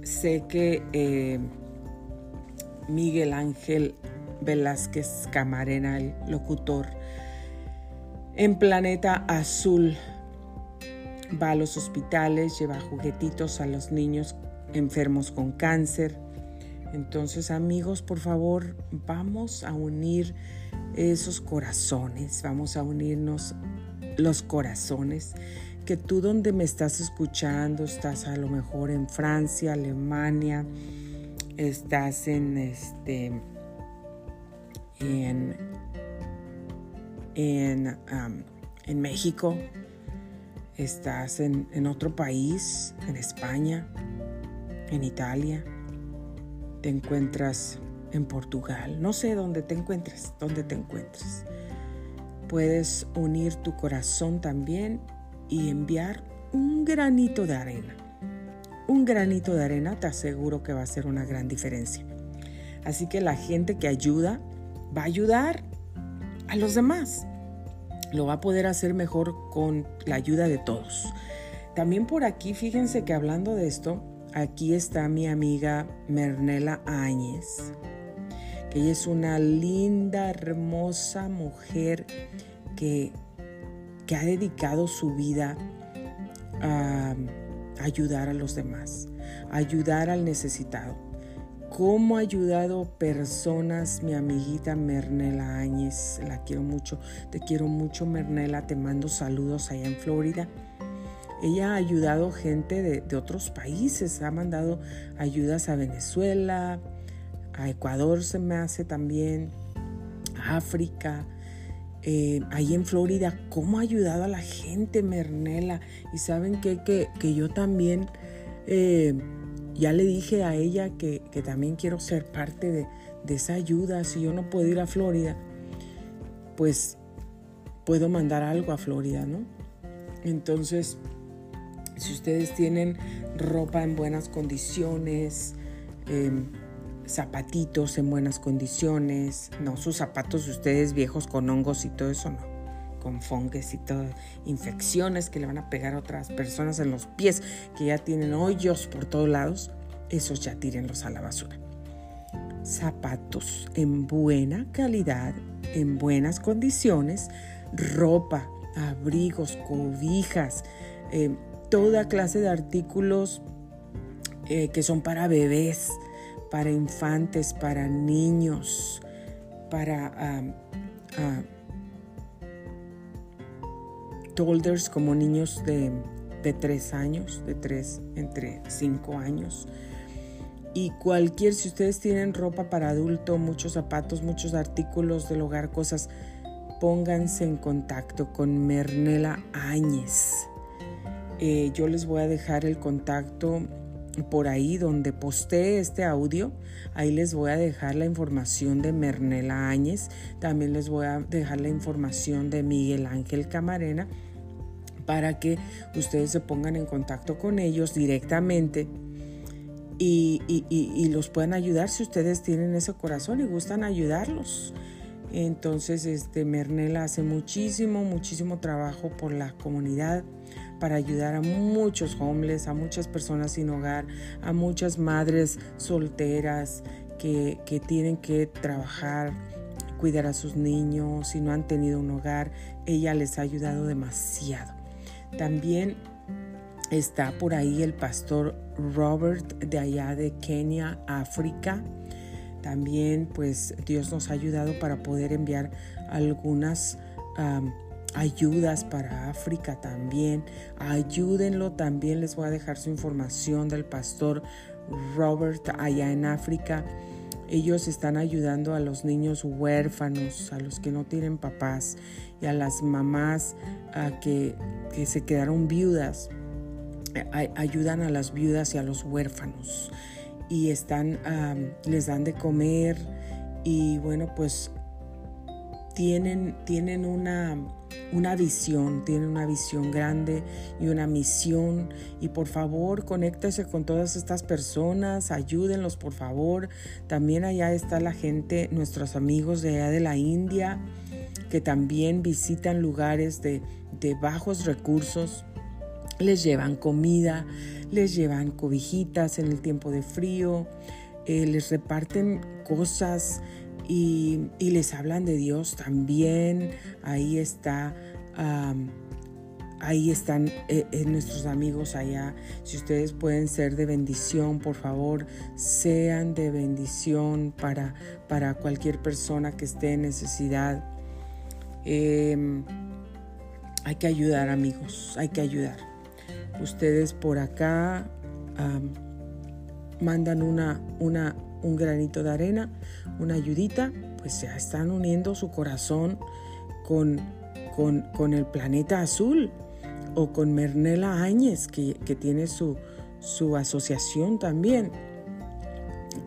A: Sé que eh, Miguel Ángel Velázquez Camarena, el locutor, en Planeta Azul. Va a los hospitales, lleva juguetitos a los niños enfermos con cáncer. Entonces amigos, por favor, vamos a unir esos corazones, vamos a unirnos los corazones. Que tú donde me estás escuchando, estás a lo mejor en Francia, Alemania, estás en este en en, en México, estás en, en otro país, en España, en Italia, te encuentras en Portugal, no sé dónde te encuentres, dónde te encuentres. Puedes unir tu corazón también y enviar un granito de arena un granito de arena te aseguro que va a ser una gran diferencia. Así que la gente que ayuda va a ayudar a los demás. Lo va a poder hacer mejor con la ayuda de todos. También por aquí, fíjense que hablando de esto, aquí está mi amiga Mernela Áñez, que ella es una linda, hermosa mujer que, que ha dedicado su vida a ayudar a los demás, ayudar al necesitado. ¿Cómo ha ayudado personas mi amiguita Mernela Áñez? La quiero mucho, te quiero mucho Mernela, te mando saludos allá en Florida. Ella ha ayudado gente de, de otros países, ha mandado ayudas a Venezuela, a Ecuador se me hace también, a África, eh, ahí en Florida, cómo ha ayudado a la gente, Mernela. Y saben qué? que, que yo también eh, ya le dije a ella que, también quiero ser parte de, de, esa ayuda. Si yo no puedo ir a Florida, pues puedo mandar algo a Florida, ¿no? Entonces, si ustedes tienen ropa en buenas condiciones, em, zapatitos en buenas condiciones, no sus zapatos de ustedes viejos con hongos y todo eso, no, con fongues y todo, infecciones que le van a pegar a otras personas en los pies que ya tienen hoyos por todos lados, esos ya tírenlos a la basura. Zapatos en buena calidad, en buenas condiciones, ropa, abrigos, cobijas, em, toda clase de artículos eh, que son para bebés, para infantes, para niños, para uh, toddlers como niños de, de tres años, de tres, entre cinco años. Y cualquier, si ustedes tienen ropa para adulto, muchos zapatos, muchos artículos del hogar, cosas, pónganse en contacto con Mernela Áñez. Eh, yo les voy a dejar el contacto por ahí donde posté este audio. Ahí les voy a dejar la información de Mernela Áñez. También les voy a dejar la información de Miguel Ángel Camarena para que ustedes se pongan en contacto con ellos directamente y, los puedan ayudar si ustedes tienen ese corazón y gustan ayudarlos. Entonces, este, Mernela hace muchísimo, muchísimo trabajo por la comunidad para ayudar a muchos homeless, a muchas personas sin hogar, a muchas madres solteras que, que tienen que trabajar, cuidar a sus niños, si no han tenido un hogar. Ella les ha ayudado demasiado. También está por ahí el pastor Robert de allá de Kenia, África. También pues Dios nos ha ayudado para poder enviar algunas ayudas para África también. Ayúdenlo también. Les voy a dejar su información del pastor Robert allá en África. Ellos están ayudando a los niños huérfanos, a los que no tienen papás y a las mamás a que, que se quedaron viudas. ayudan a las viudas y a los huérfanos y están, les dan de comer y bueno, pues tienen, tienen una, una visión, tienen una visión grande y una misión. Y por favor, conéctese con todas estas personas, ayúdenlos por favor. También allá está la gente, nuestros amigos de allá de la India, que también visitan lugares de, de bajos recursos les llevan comida, les llevan cobijitas en el tiempo de frío, eh, les reparten cosas y, les hablan de Dios también. Ahí está. ahí están eh, eh, nuestros amigos allá. Si ustedes pueden ser de bendición, por favor, sean de bendición para, para cualquier persona que esté en necesidad. Em, hay que ayudar, amigos, hay que ayudar ustedes por acá mandan una, una, un granito de arena, una ayudita, pues ya están uniendo su corazón con, con, el planeta azul o con Mernela Áñez, que, tiene su, su asociación también,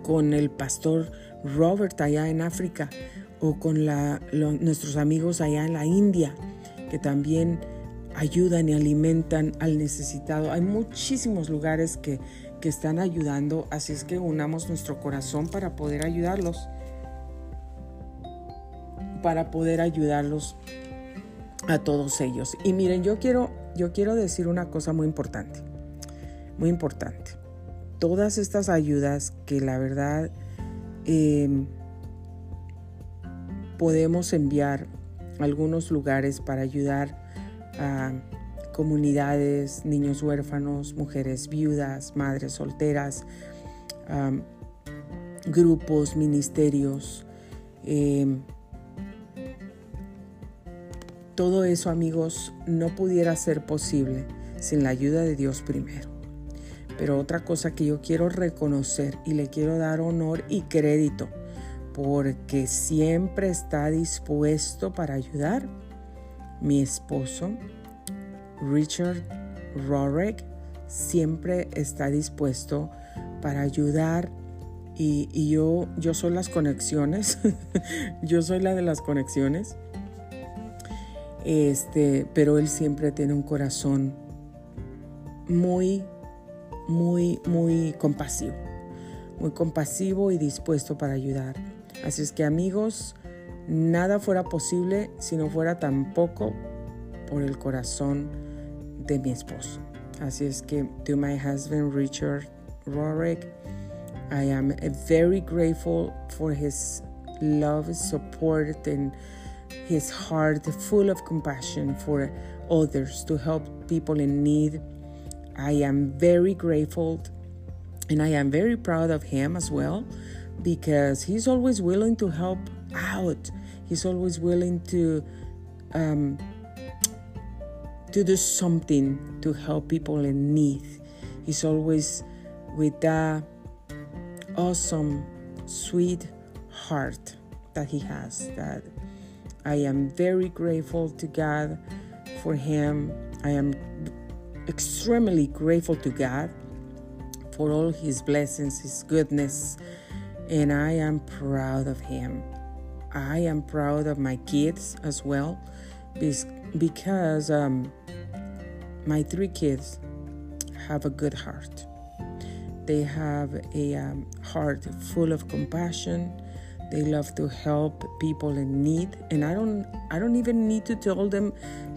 A: con el pastor Robert allá en África o con la, nuestros amigos allá en la India, que también ayudan y alimentan al necesitado. Hay muchísimos lugares que, que están ayudando, así es que unamos nuestro corazón para poder ayudarlos, para poder ayudarlos a todos ellos. Y miren, yo quiero, yo quiero decir una cosa muy importante, muy importante. Todas estas ayudas que la verdad em, podemos enviar a algunos lugares para ayudar a comunidades, niños huérfanos, mujeres viudas, madres solteras, grupos, ministerios. Em, todo eso, amigos, no pudiera ser posible sin la ayuda de Dios primero. Pero otra cosa que yo quiero reconocer y le quiero dar honor y crédito porque siempre está dispuesto para ayudar. Mi esposo, Richard Rorick, siempre está dispuesto para ayudar y, yo, yo soy las conexiones, yo soy la de las conexiones, este, pero él siempre tiene un corazón muy, muy, muy compasivo, muy compasivo y dispuesto para ayudar. Así es que amigos, nada fuera posible si no fuera tampoco por el corazón de mi esposo. Así es que to my husband Richard Rorick, I am very grateful for his love, support, and his heart full of compassion for others to help people in need. I am very grateful and I am very proud of him as well because he's always willing to help out. He's always willing to um, to do something to help people in need. He's always with that awesome, sweet heart that he has. That I am very grateful to God for him. I am extremely grateful to God for all his blessings, his goodness, and I am proud of him. I am proud of my kids as well because um, my three kids have a good heart. They have a um, heart full of compassion. They love to help people in need, and I don't. I don't even need to tell them,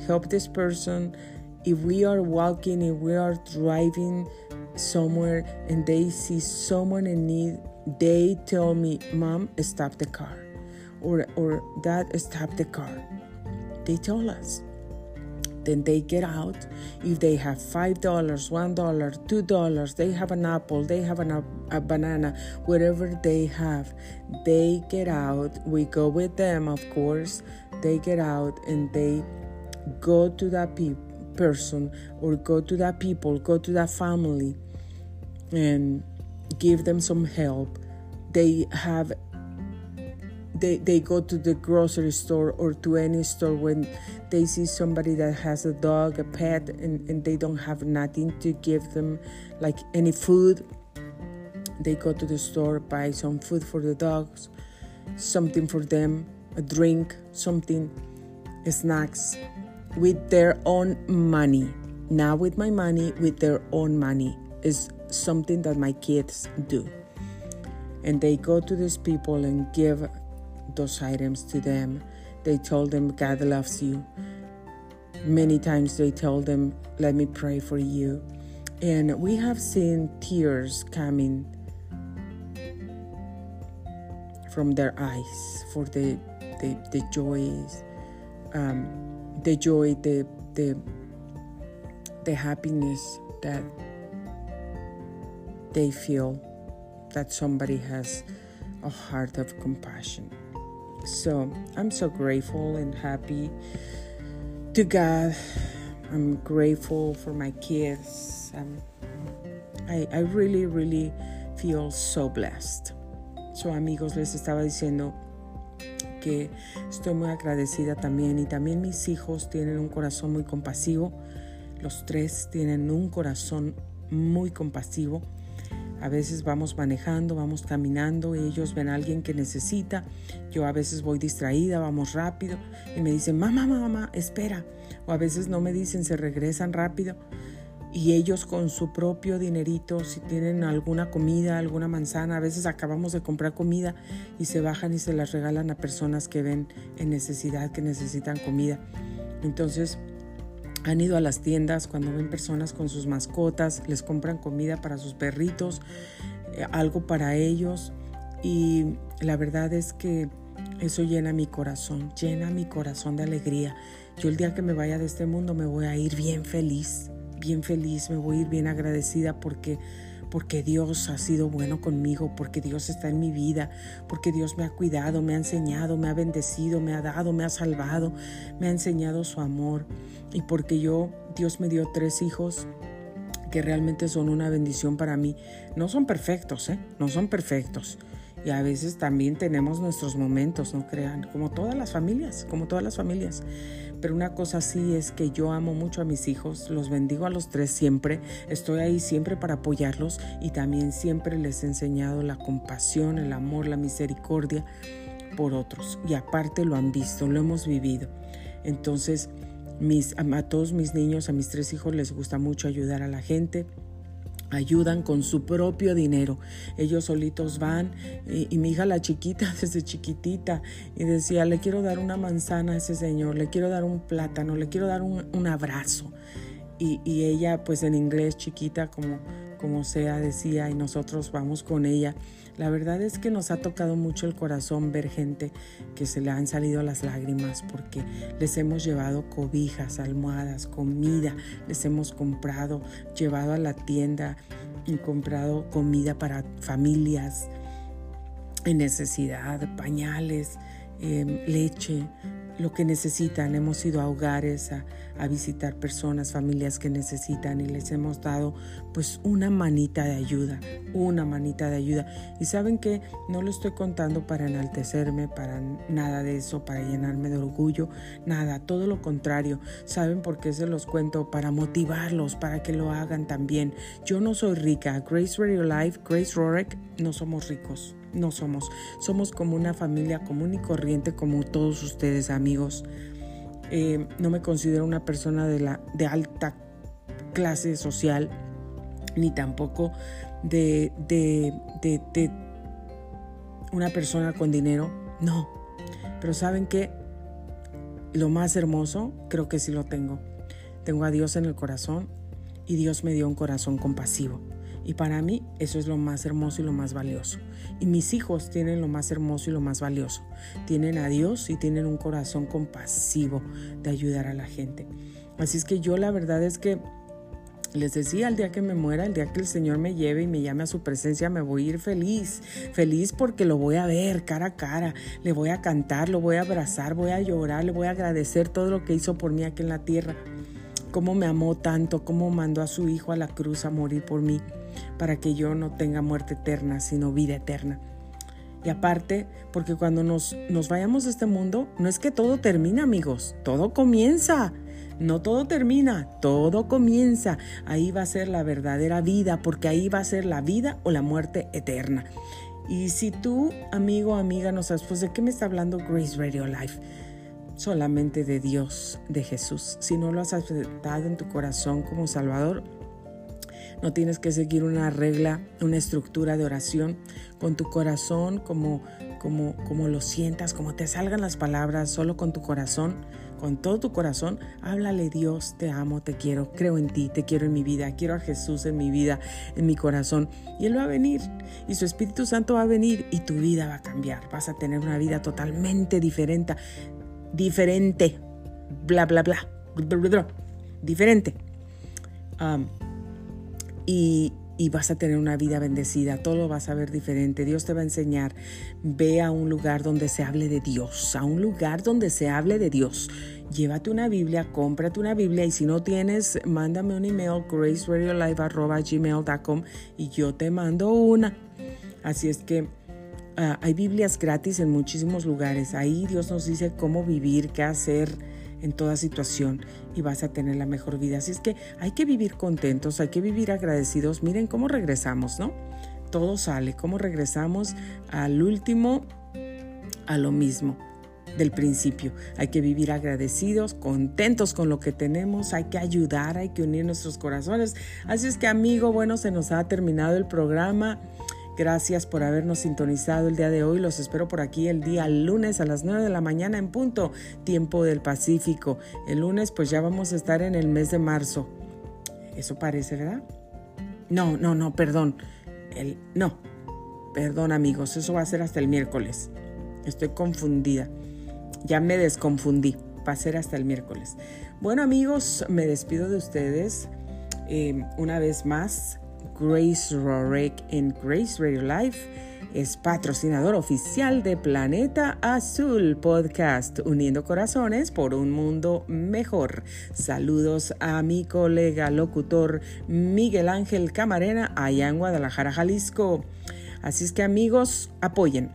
A: help this person. If we are walking, if we are driving somewhere, and they see someone in need, they tell me, "Mom, stop the car," or or Dad, stop the car. They tell us then they get out. If they have $5, $1, $2, they have an apple, they have an, a banana, whatever they have, they get out. We go with them, of course. They get out and they go to that pe- person or go to that people, go to that family and give them some help. They have they, they go to the grocery store or to any store when they see somebody that has a dog, a pet, and, and they don't have nothing to give them, like any food. They go to the store, buy some food for the dogs, something for them, a drink, something, snacks, with their own money. Not with my money, with their own money is something that my kids do. And they go to these people and give those items to them. They told them, God loves you. Many times they told them, Let me pray for you. And we have seen tears coming from their eyes for the the, the joys, um, the joy, the the the happiness that they feel that somebody has a heart of compassion. So I'm so grateful and happy to God. I'm grateful for my kids. Um, I, I really, really feel so blessed. So amigos, les estaba diciendo que estoy muy agradecida también y también mis hijos tienen un corazón muy compasivo. Los tres tienen un corazón muy compasivo. A veces vamos manejando, vamos caminando, ellos ven a alguien que necesita. Yo a veces voy distraída, vamos rápido y me dicen, mamá, mamá, espera. O a veces no me dicen, se regresan rápido. Y ellos con su propio dinerito, si tienen alguna comida, alguna manzana, a veces acabamos de comprar comida y se bajan y se las regalan a personas que ven en necesidad, que necesitan comida. Entonces, han ido a las tiendas cuando ven personas con sus mascotas, les compran comida para sus perritos, eh, algo para ellos. Y la verdad es que eso llena mi corazón, llena mi corazón de alegría. Yo el día que me vaya de este mundo me voy a ir bien feliz, bien feliz, me voy a ir bien agradecida porque porque Dios ha sido bueno conmigo, porque Dios está en mi vida, porque Dios me ha cuidado, me ha enseñado, me ha bendecido, me ha dado, me ha salvado, me ha enseñado su amor y porque yo, Dios me dio tres hijos que realmente son una bendición para mí. No son perfectos, ¿eh? No son perfectos. Y a veces también tenemos nuestros momentos, no crean, como todas las familias, como todas las familias. Pero una cosa sí es que yo amo mucho a mis hijos, los bendigo a los tres siempre, estoy ahí siempre para apoyarlos y también siempre les he enseñado la compasión, el amor, la misericordia por otros. Y aparte lo han visto, lo hemos vivido. Entonces, a todos mis niños, a mis tres hijos les gusta mucho ayudar a la gente ayudan con su propio dinero. Ellos solitos van y, mi hija la chiquita desde chiquitita y decía, le quiero dar una manzana a ese señor, le quiero dar un plátano, le quiero dar un, abrazo. Y, y, ella pues en inglés chiquita como, como sea decía y nosotros vamos con ella la verdad es que nos ha tocado mucho el corazón ver gente que se le han salido las lágrimas porque les hemos llevado cobijas, almohadas, comida, les hemos comprado, llevado a la tienda y comprado comida para familias en necesidad, pañales, em, leche, lo que necesitan. Hemos ido a hogares a, visitar personas, familias que necesitan y les hemos dado pues una manita de ayuda, una manita de ayuda. Y saben que no lo estoy contando para enaltecerme, para nada de eso, para llenarme de orgullo, nada, todo lo contrario. ¿Saben por qué se los cuento? Para motivarlos, para que lo hagan también. Yo no soy rica, Grace Radio Life, Grace Rorek, no somos ricos no somos. Somos como una familia común y corriente como todos ustedes amigos. Eh, no me considero una persona de, la, de alta clase social, ni tampoco de, de, de una persona con dinero. No. Pero saben que lo más hermoso, creo que sí lo tengo. Tengo a Dios en el corazón y Dios me dio un corazón compasivo. Y para mí eso es lo más hermoso y lo más valioso. Y mis hijos tienen lo más hermoso y lo más valioso. Tienen a Dios y tienen un corazón compasivo de ayudar a la gente. Así es que yo la verdad es que les decía, el día que me muera, el día que el Señor me lleve y me llame a su presencia, me voy a ir feliz. Feliz porque lo voy a ver cara a cara, le voy a cantar, lo voy a abrazar, voy a llorar, le voy a agradecer todo lo que hizo por mí aquí en la tierra. Cómo me amó tanto, cómo mandó a su hijo a la cruz a morir por mí para que yo no tenga muerte eterna, sino vida eterna. Y aparte, porque cuando nos, nos vayamos de este mundo, no es que todo termina, amigos, todo comienza. No todo termina, todo comienza. Ahí va a ser la verdadera vida, porque ahí va a ser la vida o la muerte eterna. Y si tú, amigo, amiga, no sabes, pues de qué me está hablando Grace Radio Life, solamente de Dios, de Jesús. Si no lo has aceptado en tu corazón como Salvador, no tienes que seguir una regla, una estructura de oración con tu corazón, como, como, como lo sientas, como te salgan las palabras, solo con tu corazón, con todo tu corazón. Háblale Dios, te amo, te quiero, creo en ti, te quiero en mi vida, quiero a Jesús en mi vida, en mi corazón. Y Él va a venir y su Espíritu Santo va a venir y tu vida va a cambiar. Vas a tener una vida totalmente diferente, diferente, bla, bla, bla, diferente y, vas a tener una vida bendecida, todo lo vas a ver diferente, Dios te va a enseñar, ve a un lugar donde se hable de Dios, a un lugar donde se hable de Dios. Llévate una Biblia, cómprate una Biblia y si no tienes, mándame un email graceradiolive.gmail.com y yo te mando una. Así es que ah, hay Biblias gratis en muchísimos lugares. Ahí Dios nos dice cómo vivir, qué hacer en toda situación y vas a tener la mejor vida. Así es que hay que vivir contentos, hay que vivir agradecidos. Miren cómo regresamos, ¿no? Todo sale, cómo regresamos al último, a lo mismo del principio. Hay que vivir agradecidos, contentos con lo que tenemos, hay que ayudar, hay que unir nuestros corazones. Así es que amigo, bueno, se nos ha terminado el programa. Gracias por habernos sintonizado el día de hoy. Los espero por aquí el día lunes a las 9 de la mañana en punto, tiempo del Pacífico. El lunes pues ya vamos a estar en el mes de marzo. Eso parece, ¿verdad? No, no, no, perdón. El, no, perdón amigos, eso va a ser hasta el miércoles. Estoy confundida. Ya me desconfundí. Va a ser hasta el miércoles. Bueno amigos, me despido de ustedes eh, una vez más. Grace Rorek en Grace Radio Life es patrocinador oficial de Planeta Azul Podcast, uniendo corazones por un mundo mejor. Saludos a mi colega locutor Miguel Ángel Camarena allá en Guadalajara, Jalisco. Así es que amigos, apoyen.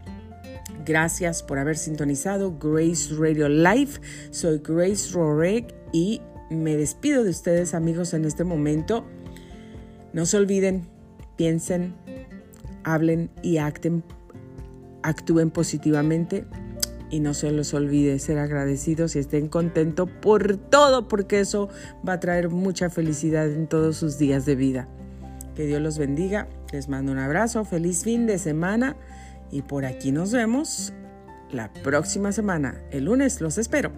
A: Gracias por haber sintonizado Grace Radio Live. Soy Grace Rorek y me despido de ustedes amigos en este momento. No se olviden, piensen, hablen y acten, actúen positivamente y no se les olvide ser agradecidos y estén contentos por todo, porque eso va a traer mucha felicidad en todos sus días de vida. Que Dios los bendiga, les mando un abrazo, feliz fin de semana y por aquí nos vemos la próxima semana. El lunes los espero.